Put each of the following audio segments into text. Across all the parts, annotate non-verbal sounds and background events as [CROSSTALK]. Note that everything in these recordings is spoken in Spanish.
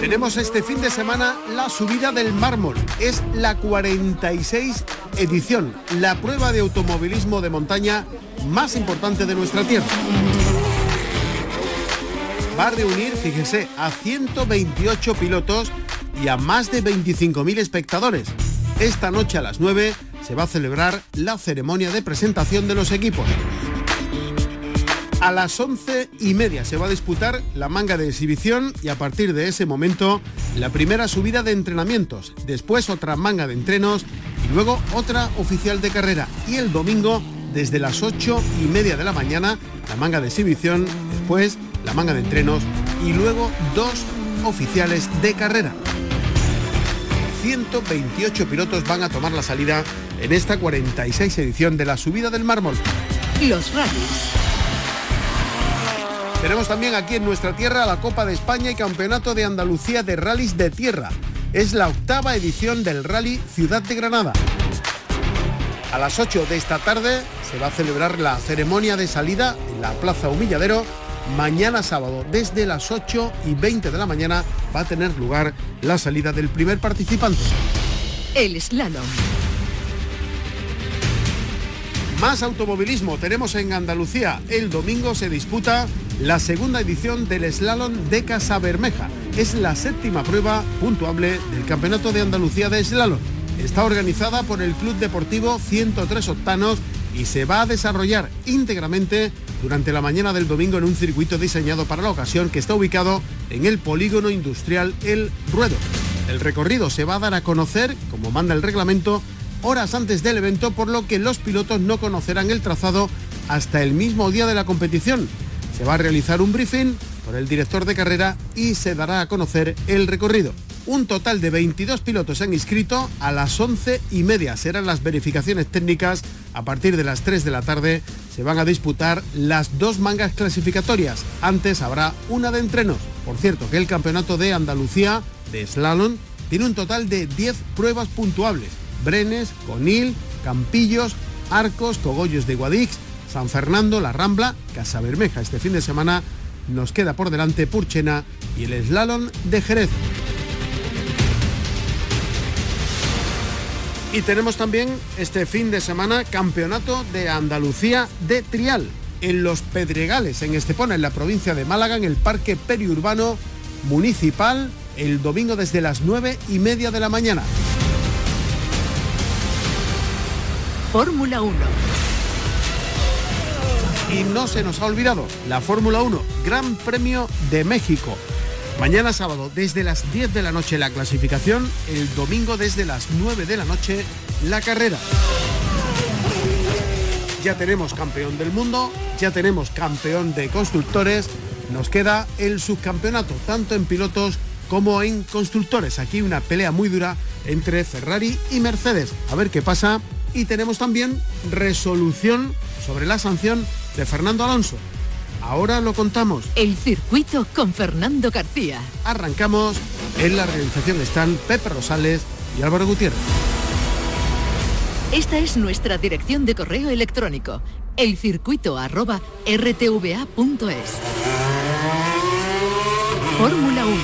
Tenemos este fin de semana la subida del mármol. Es la 46 edición, la prueba de automovilismo de montaña más importante de nuestra tierra. Va a reunir, fíjense, a 128 pilotos y a más de 25.000 espectadores. Esta noche a las 9 se va a celebrar la ceremonia de presentación de los equipos. A las once y media se va a disputar la manga de exhibición y a partir de ese momento la primera subida de entrenamientos, después otra manga de entrenos y luego otra oficial de carrera. Y el domingo desde las ocho y media de la mañana la manga de exhibición, después la manga de entrenos y luego dos oficiales de carrera. 128 pilotos van a tomar la salida en esta 46 edición de la subida del mármol. Los rallies. Tenemos también aquí en nuestra tierra la Copa de España y Campeonato de Andalucía de Rallys de Tierra. Es la octava edición del Rally Ciudad de Granada. A las 8 de esta tarde se va a celebrar la ceremonia de salida en la Plaza Humilladero. Mañana sábado, desde las 8 y 20 de la mañana, va a tener lugar la salida del primer participante. El slalom. Más automovilismo tenemos en Andalucía. El domingo se disputa la segunda edición del slalom de Casa Bermeja. Es la séptima prueba puntuable del Campeonato de Andalucía de Slalom. Está organizada por el Club Deportivo 103 Octanos y se va a desarrollar íntegramente durante la mañana del domingo en un circuito diseñado para la ocasión que está ubicado en el polígono industrial El Ruedo. El recorrido se va a dar a conocer, como manda el reglamento, horas antes del evento, por lo que los pilotos no conocerán el trazado hasta el mismo día de la competición. Se va a realizar un briefing por el director de carrera y se dará a conocer el recorrido. Un total de 22 pilotos se han inscrito. A las 11 y media serán las verificaciones técnicas. A partir de las 3 de la tarde se van a disputar las dos mangas clasificatorias. Antes habrá una de entrenos. Por cierto, que el campeonato de Andalucía de slalom tiene un total de 10 pruebas puntuables. Brenes, Conil, Campillos, Arcos, Cogollos de Guadix, San Fernando, La Rambla, Casa Bermeja. Este fin de semana nos queda por delante Purchena y el slalom de Jerez. Y tenemos también este fin de semana Campeonato de Andalucía de Trial en Los Pedregales, en Estepona, en la provincia de Málaga, en el Parque Periurbano Municipal, el domingo desde las nueve y media de la mañana. Fórmula 1. Y no se nos ha olvidado la Fórmula 1, Gran Premio de México. Mañana sábado desde las 10 de la noche la clasificación, el domingo desde las 9 de la noche la carrera. Ya tenemos campeón del mundo, ya tenemos campeón de constructores, nos queda el subcampeonato, tanto en pilotos como en constructores. Aquí una pelea muy dura entre Ferrari y Mercedes. A ver qué pasa. Y tenemos también resolución sobre la sanción de Fernando Alonso. Ahora lo contamos. El circuito con Fernando García. Arrancamos. En la realización están Pepe Rosales y Álvaro Gutiérrez. Esta es nuestra dirección de correo electrónico, elcircuito@rtva.es. Fórmula 1.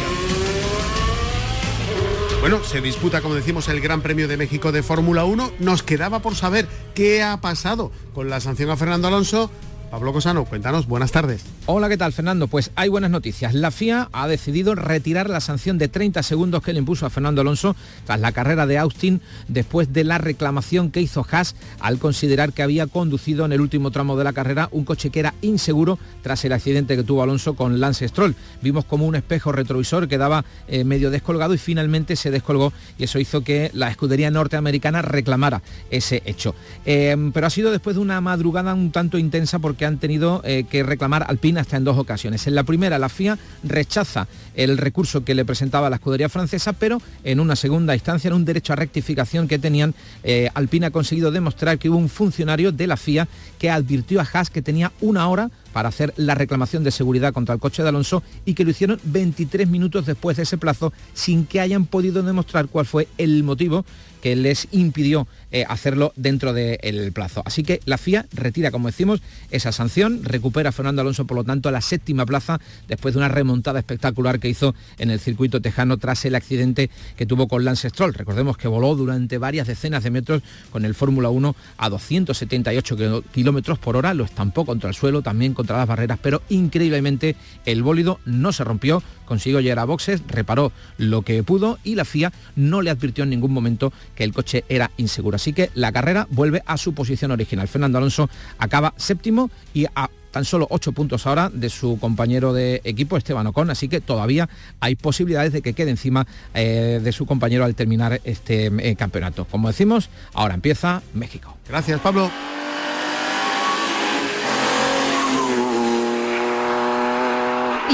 Bueno, se disputa, como decimos, el Gran Premio de México de Fórmula 1. Nos quedaba por saber qué ha pasado con la sanción a Fernando Alonso. Pablo Cosano, cuéntanos, buenas tardes. Hola, ¿qué tal, Fernando? Pues hay buenas noticias. La FIA ha decidido retirar la sanción de 30 segundos que le impuso a Fernando Alonso tras la carrera de Austin después de la reclamación que hizo Haas al considerar que había conducido en el último tramo de la carrera un coche que era inseguro tras el accidente que tuvo Alonso con Lance Stroll. Vimos como un espejo retrovisor quedaba eh, medio descolgado y finalmente se descolgó y eso hizo que la escudería norteamericana reclamara ese hecho. Eh, pero ha sido después de una madrugada un tanto intensa porque han tenido eh, que reclamar Alpine Hasta en dos ocasiones. En la primera, la FIA rechaza el recurso que le presentaba la escudería francesa, pero en una segunda instancia, en un derecho a rectificación que tenían, eh, Alpina ha conseguido demostrar que hubo un funcionario de la FIA que advirtió a Haas que tenía una hora para hacer la reclamación de seguridad contra el coche de Alonso y que lo hicieron 23 minutos después de ese plazo sin que hayan podido demostrar cuál fue el motivo que les impidió eh, hacerlo dentro del plazo. Así que la FIA retira, como decimos, esa sanción, recupera a Fernando Alonso, por lo tanto, a la séptima plaza después de una remontada espectacular que hizo en el circuito tejano tras el accidente que tuvo con Lance Stroll. Recordemos que voló durante varias decenas de metros con el Fórmula 1 a 278 kilómetros por hora, lo estampó contra el suelo, también contra las barreras, pero increíblemente el bólido no se rompió, consiguió llegar a boxes, reparó lo que pudo y la FIA no le advirtió en ningún momento que el coche era inseguro. Así que la carrera vuelve a su posición original. Fernando Alonso acaba séptimo y a tan solo ocho puntos ahora de su compañero de equipo Esteban Ocon, así que todavía hay posibilidades de que quede encima eh, de su compañero al terminar este eh, campeonato. Como decimos, ahora empieza México. Gracias, Pablo.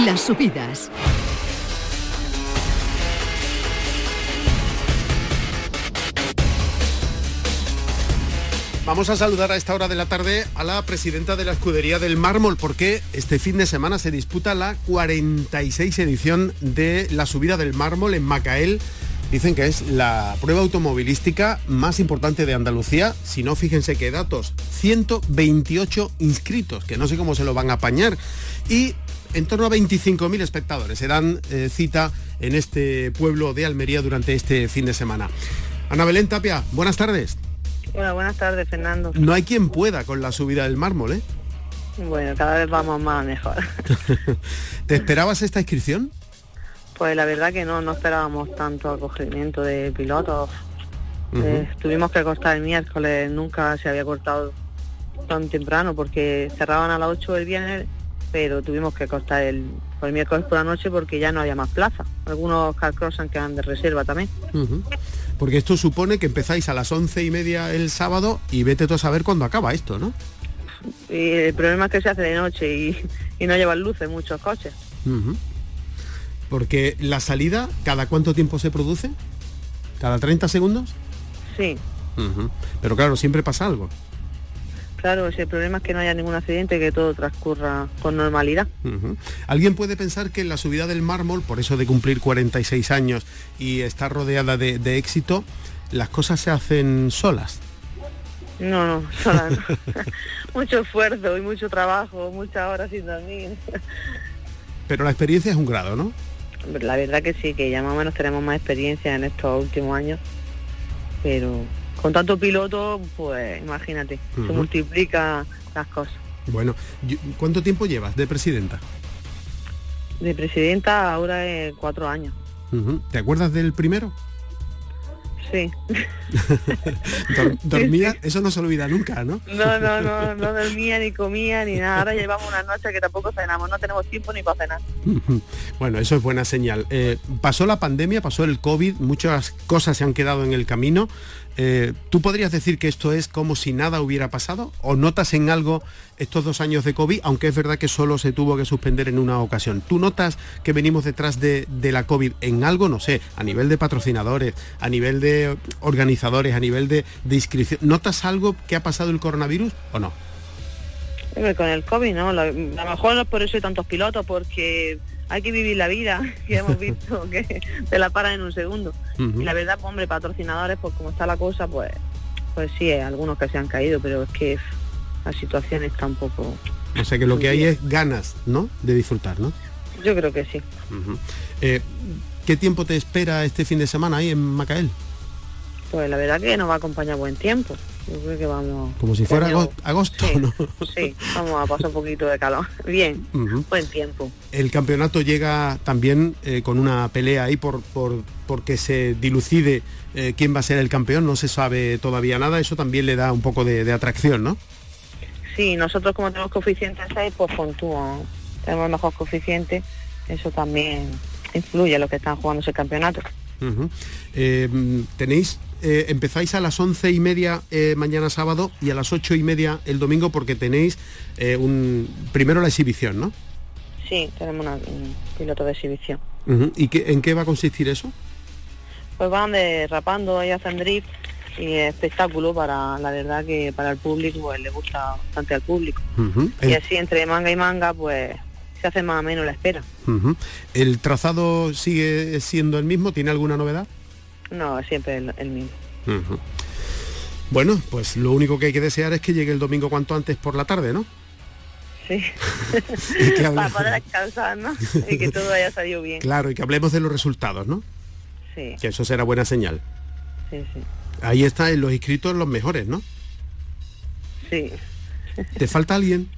Las subidas. Vamos a saludar a esta hora de la tarde a la presidenta de la Escudería del Mármol porque este fin de semana se disputa la 46 edición de la subida del mármol en Macael. Dicen que es la prueba automovilística más importante de Andalucía. Si no, fíjense qué datos. 128 inscritos, que no sé cómo se lo van a apañar. Y en torno a 25.000 espectadores se dan eh, cita en este pueblo de Almería durante este fin de semana. Ana Belén Tapia, buenas tardes. Hola, buenas tardes, Fernando. No hay quien pueda con la subida del mármol, ¿eh? Bueno, cada vez vamos más mejor. [LAUGHS] ¿Te esperabas esta inscripción? Pues la verdad que no, no esperábamos tanto acogimiento de pilotos. Eh, tuvimos que cortar el miércoles, nunca se había cortado tan temprano porque cerraban a las 8 del viernes, pero tuvimos que cortar el, el miércoles por la noche porque ya no había más plaza. Algunos han quedan de reserva también porque esto supone que empezáis a las once y media el sábado y vete tú a saber cuándo acaba esto, ¿no? Y el problema es que se hace de noche y, no llevan luces muchos coches. Porque la salida, ¿cada cuánto tiempo se produce? ¿Cada 30 segundos? Sí. Pero claro, siempre pasa algo. Claro, el problema es que no haya ningún accidente, que todo transcurra con normalidad. Alguien puede pensar que la subida del mármol, por eso de cumplir 46 años y estar rodeada de, éxito, las cosas se hacen solas. No, no, solas [LAUGHS] [LAUGHS] mucho esfuerzo y mucho trabajo, muchas horas sin dormir. Pero la experiencia es un grado, ¿no? La verdad que sí, que ya más o menos tenemos más experiencia en estos últimos años, pero con tanto piloto, pues imagínate, se multiplica las cosas. Bueno, ¿cuánto tiempo llevas de presidenta? De presidenta ahora es cuatro años. ¿Te acuerdas del primero? Sí. [LAUGHS] ¿Dormía? Eso no se olvida nunca, ¿no? No, no, no, no dormía ni comía ni nada. Ahora llevamos una noche que tampoco cenamos, no tenemos tiempo ni para cenar. Bueno, eso es buena señal. Eh, pasó la pandemia, pasó el COVID, muchas cosas se han quedado en el camino. Eh, ¿Tú podrías decir que esto es como si nada hubiera pasado? ¿O notas en algo estos dos años de COVID, aunque es verdad que solo se tuvo que suspender en una ocasión? ¿Tú notas que venimos detrás de, la COVID en algo, no sé, a nivel de patrocinadores, a nivel de organizadores, a nivel de, inscripción? ¿Notas algo que ha pasado el coronavirus o no? Con el COVID, ¿no? A lo mejor por eso hay tantos pilotos, porque hay que vivir la vida, [LAUGHS] que hemos visto que te la paran en un segundo. Y la verdad, pues, hombre, patrocinadores, pues como está la cosa, pues pues sí, hay algunos que se han caído, pero es que la situación está un poco... O sea que lo que hay es ganas, ¿no? De disfrutar, ¿no? Yo creo que sí. Eh, ¿Qué tiempo te espera este fin de semana ahí en Macael? Pues la verdad que nos va a acompañar buen tiempo. Yo creo que vamos... Como si fuera agosto, ¿no? Sí, vamos a pasar un poquito de calor. [LAUGHS] Bien, buen tiempo. El campeonato llega también eh, con una pelea ahí por, por porque se dilucide eh, quién va a ser el campeón, no se sabe todavía nada, eso también le da un poco de, atracción, ¿no? Sí, nosotros como tenemos coeficiente 6, pues puntúan, tenemos mejor coeficiente, eso también influye a los que están jugando ese campeonato. Eh, tenéis eh, empezáis a las once y media eh, mañana sábado y a las ocho y media el domingo porque tenéis un primero la exhibición, ¿no? Sí, tenemos un piloto de exhibición. ¿Y qué, en qué va a consistir eso? Pues van derrapando y hacen drift y espectáculo para, la verdad que para el público pues, le gusta bastante al público. Y así entre manga y manga pues se hace más o menos la espera. ¿El trazado sigue siendo el mismo? ¿Tiene alguna novedad? No, siempre el, el mismo. Bueno, pues lo único que hay que desear es que llegue el domingo cuanto antes por la tarde, ¿no? Sí. [LAUGHS] [LAUGHS] Para poder descansar, ¿no? y que todo haya salido bien. Claro, y que hablemos de los resultados, ¿no? Sí. Que eso será buena señal. Sí, sí. Ahí está en los inscritos los mejores, ¿no? Sí. ¿Te falta alguien?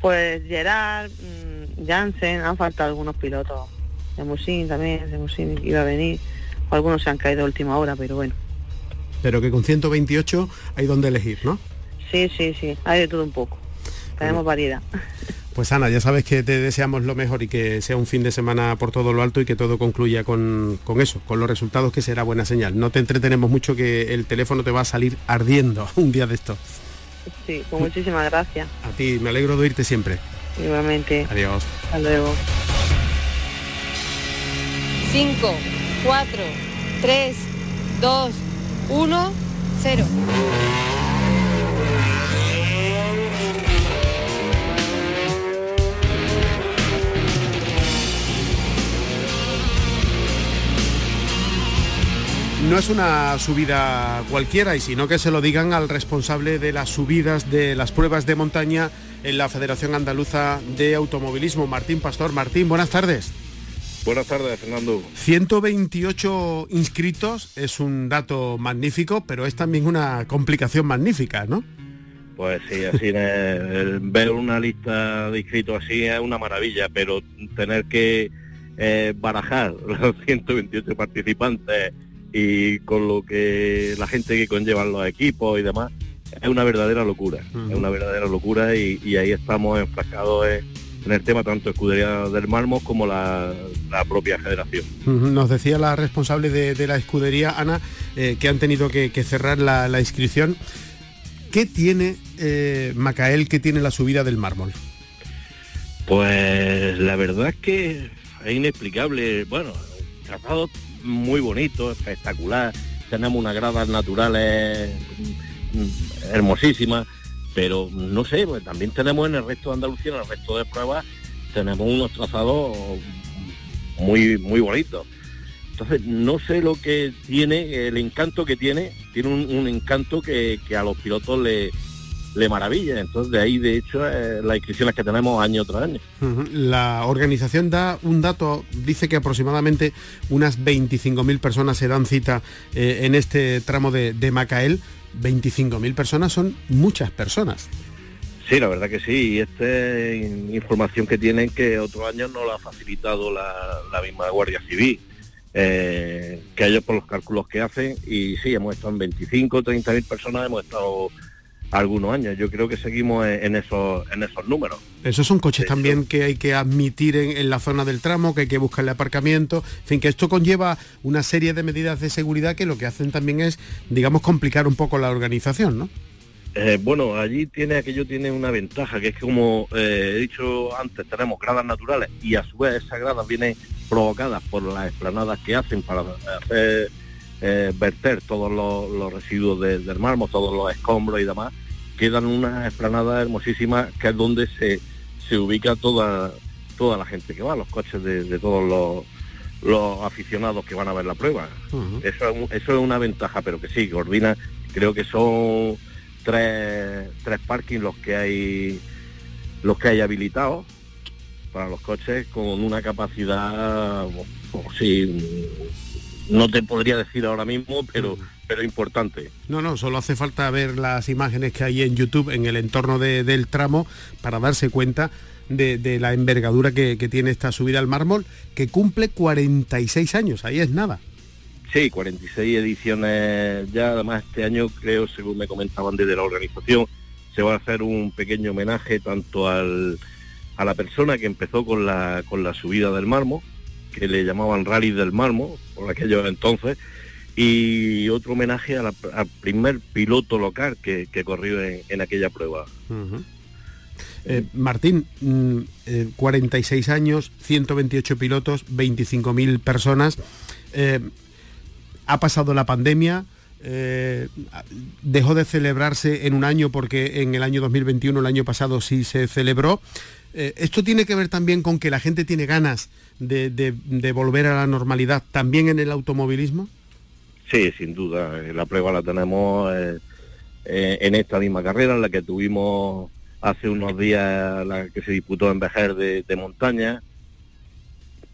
Pues Gerard, mm, Jansen, han faltado algunos pilotos. De Musin también, de Musin iba a venir. Algunos se han caído a última hora, pero bueno. Pero que con 128 hay donde elegir, ¿no? Sí, sí, sí, hay de todo un poco. Tenemos variedad. [LAUGHS] Pues Ana, ya sabes que te deseamos lo mejor y que sea un fin de semana por todo lo alto y que todo concluya con, con, eso, con los resultados que será buena señal. No te entretenemos mucho que el teléfono te va a salir ardiendo [LAUGHS] un día de esto. Sí, con muchísimas gracias. A ti, me alegro de oírte siempre. Igualmente. Adiós. Hasta luego. 5, 4, 3, 2, 1, 0. No es una subida cualquiera y sino que se lo digan al responsable de las subidas de las pruebas de montaña en la Federación Andaluza de Automovilismo, Martín Pastor. Martín, buenas tardes. Buenas tardes, Fernando. 128 inscritos es un dato magnífico, pero es también una complicación magnífica, ¿no? Pues sí, así es, ver una lista de inscritos así es una maravilla, pero tener que eh, barajar [LAUGHS] los 128 participantes y con lo que la gente que conllevan los equipos y demás, es una verdadera locura, es una verdadera locura y, ahí estamos enfrascados en, el tema tanto escudería del Marmos como la, propia federación. Nos decía la responsable de, la escudería, Ana, eh, que han tenido que, cerrar la, inscripción. ¿Qué tiene eh, Macael, qué tiene la subida del mármol? Pues la verdad es que es inexplicable. Bueno, tratado muy bonito, espectacular. Tenemos unas gradas naturales mm, hermosísimas, pero no sé, pues también tenemos en el resto de Andalucía, en el resto de pruebas, tenemos unos trazados muy, muy bonitos. Entonces, no sé lo que tiene, el encanto que tiene, tiene un, encanto que, que, a los pilotos le, le maravilla. Entonces, de ahí, de hecho, eh, las inscripciones que tenemos año tras año. La organización da un dato, dice que aproximadamente unas 25.000 personas se dan cita eh, en este tramo de, de Macael. 25.000 personas son muchas personas. Sí, la verdad que sí. Y esta es información que tienen que otros años no la ha facilitado la, misma Guardia Civil. Eh, que ellos por los cálculos que hacen y sí, hemos estado en 25, 30 mil personas, hemos estado algunos años. Yo creo que seguimos en, esos, en esos números. Esos son coches también que hay que admitir en, la zona del tramo, que hay que buscarle aparcamiento. En fin, que esto conlleva una serie de medidas de seguridad que lo que hacen también es, digamos, complicar un poco la organización, ¿no? Eh, bueno, allí tiene aquello tiene una ventaja, que es que como eh, he dicho antes, tenemos gradas naturales y a su vez esas gradas vienen provocadas por las esplanadas que hacen para hacer eh, verter todos los, residuos del mármol, todos los escombros y demás, quedan una esplanada hermosísima que es donde se, se ubica toda, toda la gente que va, los coches de, todos los, aficionados que van a ver la prueba. eso, es, eso es una ventaja, pero que sí, coordina, creo que son tres, tres parkings los que hay los que hay habilitados para los coches con una capacidad, pues, sí, no te podría decir ahora mismo, pero, pero importante. No, no, solo hace falta ver las imágenes que hay en YouTube en el entorno del tramo para darse cuenta de, la envergadura que, tiene esta subida al mármol, que cumple 46 años, ahí es nada. Sí, 46 ediciones ya, además este año creo, según me comentaban desde la organización, se va a hacer un pequeño homenaje tanto al, a la persona que empezó con la, con la subida del mármol, que le llamaban Rally del Marmo, por aquellos entonces, y otro homenaje al primer piloto local que, corrió en, aquella prueba. Eh, Martín, 46 mm, años, 128 pilotos, 25.000 personas. ha pasado la pandemia, dejó de celebrarse en un año porque en el año 2021, el año pasado sí se celebró. ¿Esto tiene que ver también con que la gente tiene ganas de, volver a la normalidad también en el automovilismo? Sí, sin duda. La prueba la tenemos eh, eh, en esta misma carrera, en la que tuvimos hace unos días la que se disputó en Vejer de, montaña,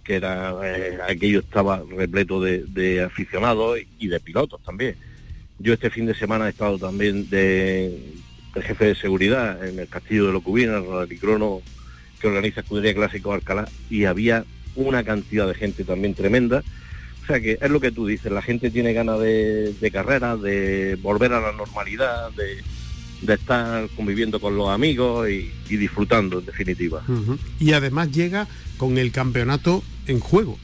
que era eh, aquello estaba repleto de, aficionados y de pilotos también. Yo este fin de semana he estado también de, jefe de seguridad en el Castillo de Locubina, el Rallycrono que organiza Escudería Clásico Alcalá, y había una cantidad de gente también tremenda. O sea que es lo que tú dices, la gente tiene ganas de, carrera, de volver a la normalidad, de, estar conviviendo con los amigos y, disfrutando en definitiva. Y además llega con el campeonato en juego.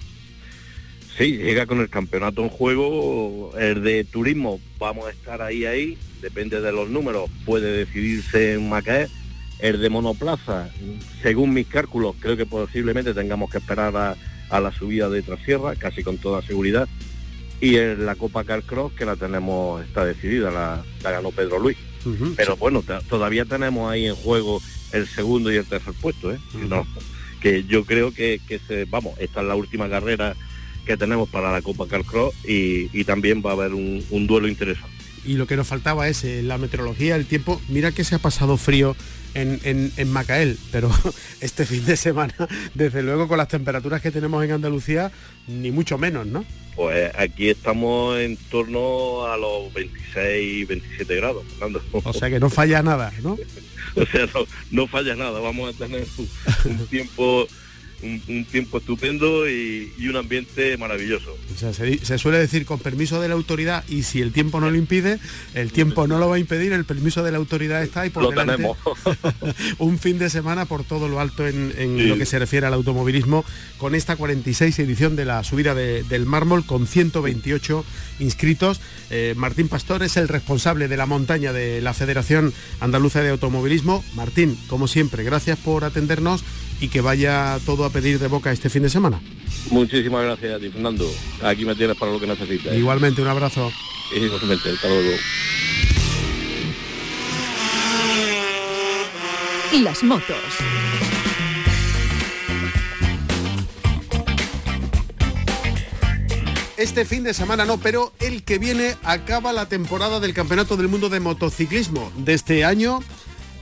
Sí, llega con el campeonato en juego, el de turismo, vamos a estar ahí, ahí, depende de los números, puede decidirse en Macaé, el de monoplaza, según mis cálculos, creo que posiblemente tengamos que esperar a, la subida de Trasierra, casi con toda seguridad. Y en la Copa Carcross, que la tenemos, está decidida, la, ganó Pedro Luis. Pero bueno, todavía tenemos ahí en juego el segundo y el tercer puesto, ¿eh? que yo creo que, se, vamos, esta es la última carrera que tenemos para la Copa Carcross y, y también va a haber un, un duelo interesante y lo que nos faltaba es eh, la meteorología, el tiempo. Mira que se ha pasado frío en, en, Macael, pero [LAUGHS] este fin de semana, desde luego con las temperaturas que tenemos en Andalucía, ni mucho menos, ¿no? Pues aquí estamos en torno a los 26, 27 grados, Fernando. O sea que no falla nada, ¿no? [LAUGHS] o sea, no, falla nada, vamos a tener un tiempo un, tiempo estupendo y, un ambiente maravilloso. se, suele decir con permiso de la autoridad y si el tiempo no lo impide, el tiempo no lo va a impedir, el permiso de la autoridad está y por lo tenemos. [LAUGHS] un fin de semana por todo lo alto en, lo que se refiere al automovilismo con esta 46 edición de la subida del mármol con 128 inscritos. Eh, Martín Pastor es el responsable de la montaña de la Federación Andaluza de Automovilismo. Martín, como siempre, gracias por atendernos y que vaya todo a pedir de boca este fin de semana. Muchísimas gracias a ti, Fernando. Aquí me tienes para lo que necesites. Igualmente, un abrazo. Igualmente, hasta luego. Las motos. Este fin de semana no, pero el que viene acaba la temporada del Campeonato del Mundo de Motociclismo de este año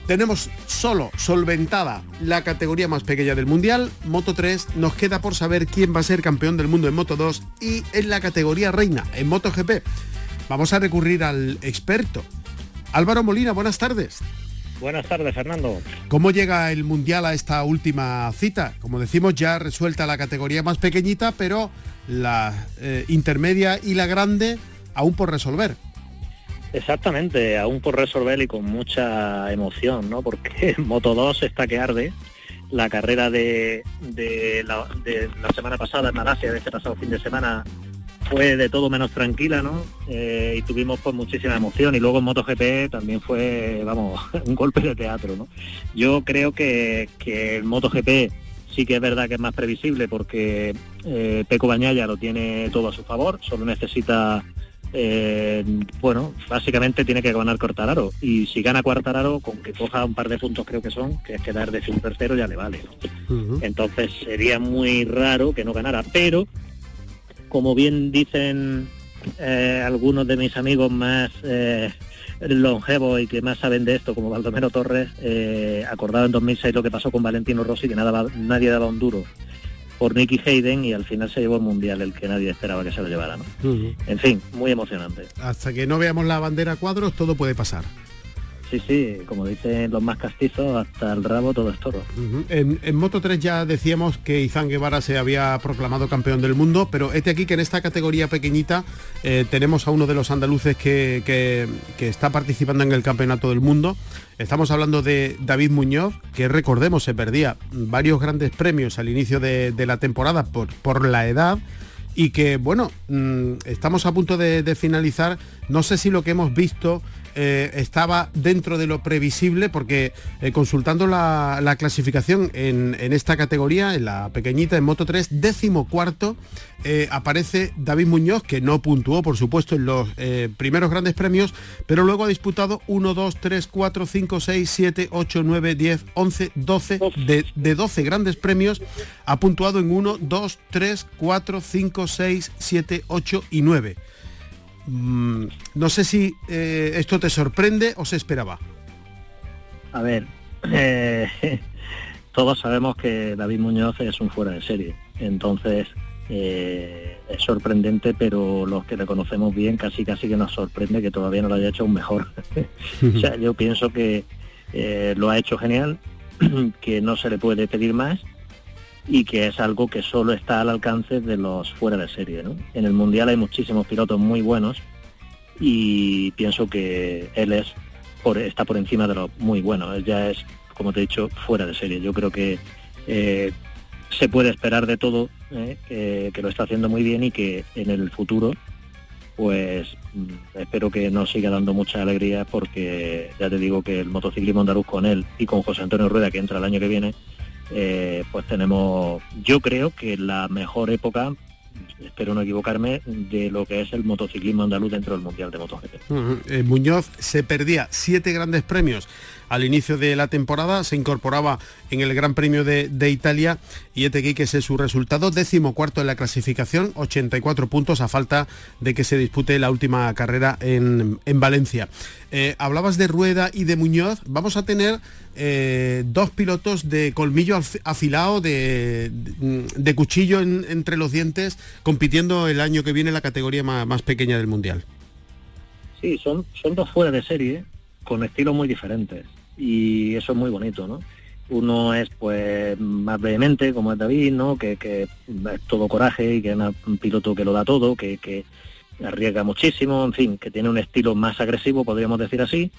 tenemos solo solventada la categoría más pequeña del Mundial, Moto 3. Nos queda por saber quién va a ser campeón del mundo en Moto 2 y en la categoría reina, en Moto GP. Vamos a recurrir al experto. Álvaro Molina, buenas tardes. Buenas tardes, Fernando. ¿Cómo llega el Mundial a esta última cita? Como decimos, ya resuelta la categoría más pequeñita, pero la eh, intermedia y la grande aún por resolver. Exactamente, aún por resolver y con mucha emoción, ¿no? Porque [LAUGHS] Moto 2 está que arde. La carrera de, la, semana pasada en Malasia, de este pasado fin de semana, fue de todo menos tranquila, ¿no? Eh, y tuvimos pues muchísima emoción. Y luego en MotoGP también fue, vamos, [LAUGHS] un golpe de teatro, ¿no? Yo creo que, que el MotoGP sí que es verdad que es más previsible porque eh, Peco Bañaya lo tiene todo a su favor, solo necesita eh, bueno, básicamente tiene que ganar Cortararo. Y si gana Cuartararo, con que coja un par de puntos creo que son, que es quedar de un tercero ya le vale. Entonces sería muy raro que no ganara. Pero, como bien dicen eh, algunos de mis amigos más eh, longevos y que más saben de esto, como Baldomero Torres, acordado en 2006 lo que pasó con Valentino Rossi, que nada, nadie daba un duro por Nicky Hayden y al final se llevó el mundial, el que nadie esperaba que se lo llevara. ¿no? En fin, muy emocionante. Hasta que no veamos la bandera a cuadros, todo puede pasar. Sí, sí, como dicen los más castizos, hasta el rabo todo es toro. en, Moto 3 ya decíamos que Izan Guevara se había proclamado campeón del mundo, pero este aquí que en esta categoría pequeñita eh, tenemos a uno de los andaluces que, que, está participando en el campeonato del mundo. Estamos hablando de David Muñoz, que recordemos se perdía varios grandes premios al inicio de, la temporada por, por la edad y que bueno, mm, estamos a punto de, finalizar, no sé si lo que hemos visto eh, estaba dentro de lo previsible porque eh, consultando la, clasificación en, esta categoría, en la pequeñita, en Moto 3, décimo cuarto, eh, aparece David Muñoz, que no puntuó, por supuesto, en los primeros grandes premios, pero luego ha disputado 1, 2, 3, 4, 5, 6, 7, 8, 9, 10, 11, 12, de, de 12 grandes premios, ha puntuado en 1, 2, 3, 4, 5, 6, 7, 8 y 9. Mm, no sé si eh, esto te sorprende o se esperaba. A ver, [LAUGHS] eh, todos sabemos que David Muñoz es un fuera de serie, entonces eh, es sorprendente, pero los que le conocemos bien casi casi que nos sorprende que todavía no lo haya hecho aún mejor. [LAUGHS] o sea, yo pienso que lo ha hecho genial, [CLEARS THROAT] que no se le puede pedir más y que es algo que solo está al alcance de los fuera de serie. En el Mundial hay muchísimos pilotos muy buenos y pienso que él es por, está por encima de los muy buenos. Él ya es, como te he dicho, fuera de serie. Yo creo que eh, se puede esperar de todo, ¿eh? que lo está haciendo muy bien y que en el futuro pues mm, espero que nos siga dando mucha alegría porque ya te digo que el motociclismo andaluz con él y con José Antonio Rueda que entra el año que viene eh, pues tenemos, yo creo que la mejor época, espero no equivocarme, de lo que es el motociclismo andaluz dentro del Mundial de MotoGP. Eh, Muñoz se perdía siete grandes premios al inicio de la temporada, se incorporaba en el Gran Premio de, Italia y este que es su resultado, décimo cuarto en la clasificación, 84 puntos a falta de que se dispute la última carrera en, Valencia. Eh, hablabas de Rueda y de Muñoz, vamos a tener eh, dos pilotos de colmillo afilado, de, de, cuchillo entre los dientes, compitiendo el año que viene en la categoría más, más pequeña del Mundial. Sí, son, son dos fuera de serie, con estilos muy diferentes y eso es muy bonito, ¿no? Uno es pues más vehemente, como es David, ¿no? Que, es todo coraje y que es un piloto que lo da todo, que, que arriesga muchísimo, en fin, que tiene un estilo más agresivo, podríamos decir así.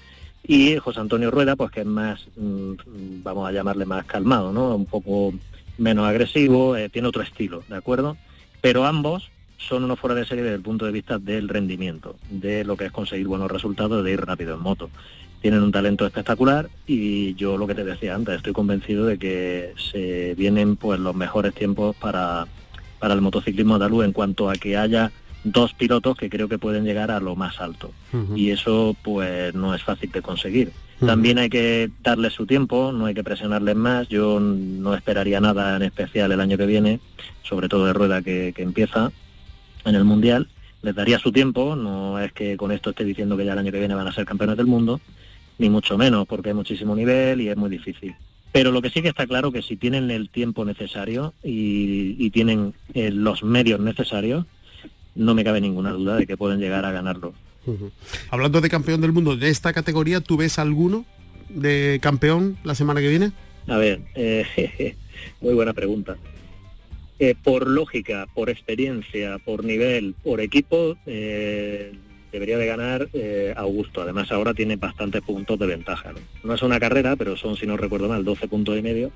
Y José Antonio Rueda, pues que es más, mm, vamos a llamarle más calmado, ¿no? Un poco menos agresivo, eh, tiene otro estilo, ¿de acuerdo? Pero ambos son unos fuera de serie desde el punto de vista del rendimiento, de lo que es conseguir buenos resultados, de ir rápido en moto tienen un talento espectacular y yo lo que te decía antes, estoy convencido de que se vienen pues los mejores tiempos para, para el motociclismo andaluz en cuanto a que haya dos pilotos que creo que pueden llegar a lo más alto. Y eso pues no es fácil de conseguir. También hay que darles su tiempo, no hay que presionarles más, yo no esperaría nada en especial el año que viene, sobre todo de rueda que, que empieza en el Mundial, les daría su tiempo, no es que con esto esté diciendo que ya el año que viene van a ser campeones del mundo, ni mucho menos, porque hay muchísimo nivel y es muy difícil. Pero lo que sí que está claro que si tienen el tiempo necesario y, tienen eh, los medios necesarios, no me cabe ninguna duda de que pueden llegar a ganarlo. Hablando de campeón del mundo de esta categoría, ¿tú ves alguno de campeón la semana que viene? A ver, eh, [LAUGHS] muy buena pregunta. Eh, por lógica, por experiencia, por nivel, por equipo, debería de ganar eh, Augusto. Además ahora tiene bastantes puntos de ventaja. ¿no? es una carrera, pero son, si no recuerdo mal, 12 puntos y medio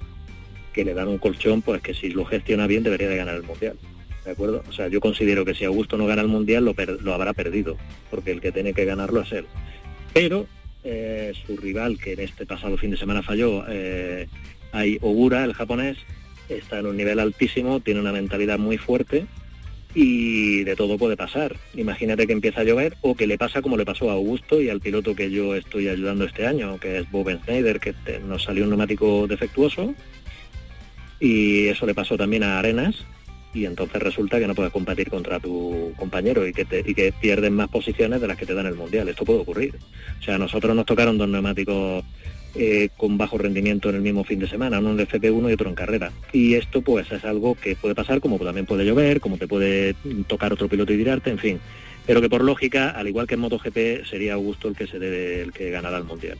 que le dan un colchón, pues que si lo gestiona bien debería de ganar el Mundial. ¿De acuerdo? O sea, yo considero que si Augusto no gana el Mundial lo, habrá perdido, porque el que tiene que ganarlo es él. Pero eh, su rival, que en este pasado fin de semana falló, eh, hay Ogura, el japonés, está en un nivel altísimo, tiene una mentalidad muy fuerte y de todo puede pasar. Imagínate que empieza a llover o que le pasa como le pasó a Augusto y al piloto que yo estoy ayudando este año, que es Bob Schneider, que nos salió un neumático defectuoso y eso le pasó también a Arenas y entonces resulta que no puedes competir contra tu compañero y que, te, y que pierden más posiciones de las que te dan el Mundial. Esto puede ocurrir. O sea, a nosotros nos tocaron dos neumáticos eh, con bajo rendimiento en el mismo fin de semana, uno en el FP1 y otro en carrera. Y esto pues es algo que puede pasar, como también puede llover, como te puede tocar otro piloto y tirarte, en fin. Pero que por lógica, al igual que en MotoGP, sería Augusto el que se debe, el que ganará el mundial.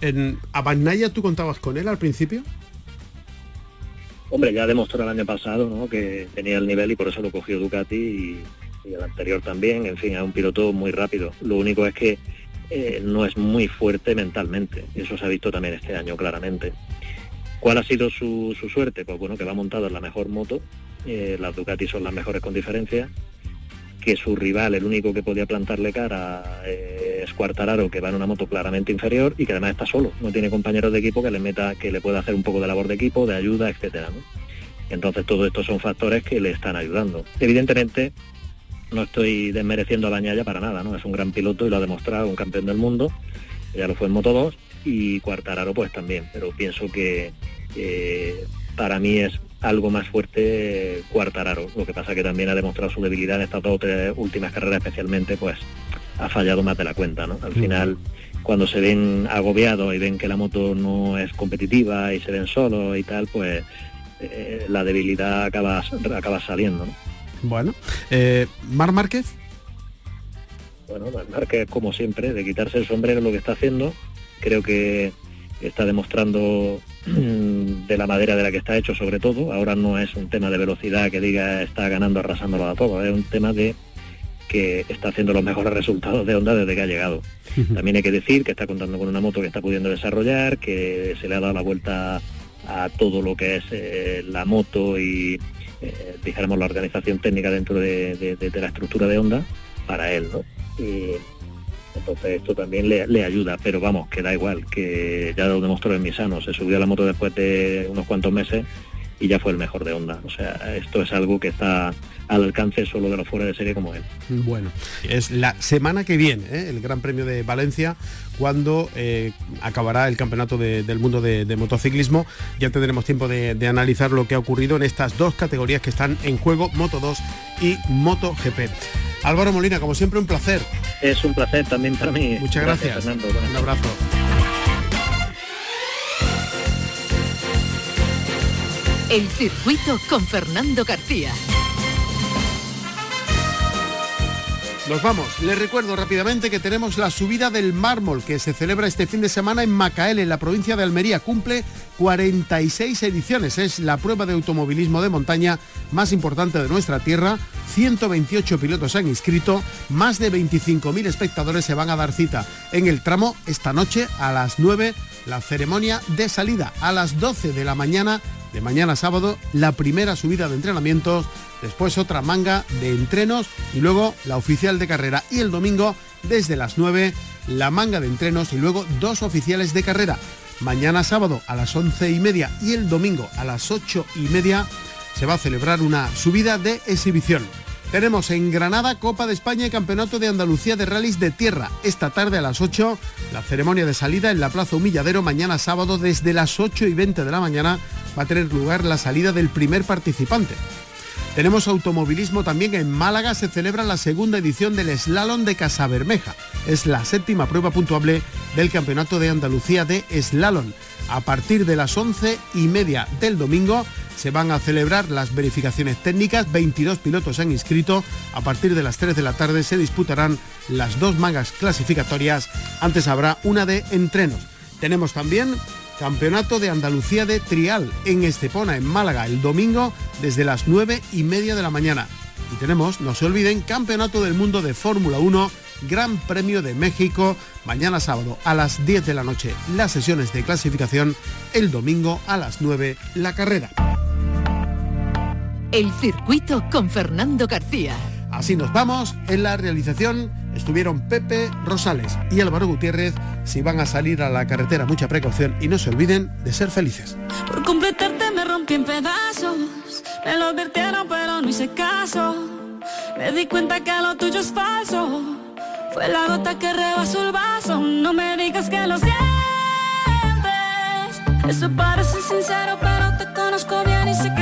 en, ¿A tú contabas con él al principio? Hombre, ya demostró el año pasado que tenía el nivel y por eso lo cogió Ducati y, y el anterior también. En fin, es un piloto muy rápido. Lo único es que eh, no es muy fuerte mentalmente. Eso se ha visto también este año claramente. ¿Cuál ha sido su, suerte? Pues bueno, que va montado en la mejor moto, eh, las Ducati son las mejores con diferencia, que su rival, el único que podía plantarle cara, eh, es Cuartararo, que va en una moto claramente inferior y que además está solo, no tiene compañeros de equipo que le meta, que le pueda hacer un poco de labor de equipo, de ayuda, etcétera. Entonces todo estos son factores que le están ayudando. Evidentemente, no estoy desmereciendo a Bañaya para nada, ¿no? Es un gran piloto y lo ha demostrado, un campeón del mundo, ya lo fue en Moto 2 y Cuartararo pues también, pero pienso que eh, para mí es algo más fuerte Cuartararo. Lo que pasa que también ha demostrado su debilidad en estas dos últimas carreras especialmente, pues ha fallado más de la cuenta, ¿no? Al final, cuando se ven agobiados y ven que la moto no es competitiva y se ven solos y tal, pues eh, la debilidad acaba, acaba saliendo, Bueno, eh, Mar Márquez. Bueno, Mar Márquez, como siempre, de quitarse el sombrero lo que está haciendo, creo que está demostrando mm, de la madera de la que está hecho sobre todo. Ahora no es un tema de velocidad que diga está ganando arrasándolo a todo, es un tema de que está haciendo los mejores resultados de Honda desde que ha llegado. También hay que decir que está contando con una moto que está pudiendo desarrollar, que se le ha dado la vuelta a todo lo que es eh, la moto y eh, dijéramos la organización técnica dentro de, la estructura de Honda para él, ¿no? Entonces esto también le, ayuda, pero vamos, que da igual, que ya lo demostró en Misano, se subió a la moto después de unos cuantos meses y ya fue el mejor de onda. O sea, esto es algo que está al alcance solo de los fuera de serie como él. Bueno, es la semana que viene, ¿eh? el Gran Premio de Valencia, cuando eh, acabará el Campeonato del Mundo de, Motociclismo. Ya tendremos tiempo de, de, analizar lo que ha ocurrido en estas dos categorías que están en juego, Moto 2 y Moto GP. Álvaro Molina, como siempre, un placer. Es un placer también para mí. Muchas gracias. Un abrazo. El circuito con Fernando García. Nos vamos. Les recuerdo rápidamente que tenemos la subida del mármol que se celebra este fin de semana en Macael, en la provincia de Almería. Cumple 46 ediciones. Es la prueba de automovilismo de montaña más importante de nuestra tierra. 128 pilotos han inscrito. Más de 25.000 espectadores se van a dar cita en el tramo esta noche a las 9. La ceremonia de salida a las 12 de la mañana de mañana sábado la primera subida de entrenamientos, después otra manga de entrenos y luego la oficial de carrera y el domingo desde las 9 la manga de entrenos y luego dos oficiales de carrera. Mañana sábado a las 11 y media y el domingo a las 8 y media se va a celebrar una subida de exhibición. Tenemos en Granada Copa de España y Campeonato de Andalucía de Rallys de Tierra. Esta tarde a las 8, la ceremonia de salida en la Plaza Humilladero. Mañana sábado desde las 8 y 20 de la mañana va a tener lugar la salida del primer participante. Tenemos automovilismo también en Málaga. Se celebra la segunda edición del Slalom de Casabermeja. Es la séptima prueba puntuable del Campeonato de Andalucía de Slalom. A partir de las 11 y media del domingo se van a celebrar las verificaciones técnicas. 22 pilotos han inscrito. A partir de las 3 de la tarde se disputarán las dos mangas clasificatorias. Antes habrá una de entrenos. Tenemos también Campeonato de Andalucía de Trial en Estepona, en Málaga, el domingo desde las 9 y media de la mañana. Y tenemos, no se olviden, Campeonato del Mundo de Fórmula 1, Gran Premio de México, mañana sábado a las 10 de la noche las sesiones de clasificación, el domingo a las 9 la carrera. El circuito con Fernando García. Así nos vamos. En la realización estuvieron Pepe Rosales y Álvaro Gutiérrez. Si van a salir a la carretera, mucha precaución y no se olviden de ser felices. Por completarte me rompí en pedazos. Me lo advirtieron pero no hice caso. Me di cuenta que lo tuyo es falso. Fue la gota que rebasó el vaso. No me digas que lo sientes. Eso parece sincero, pero te conozco bien y sé que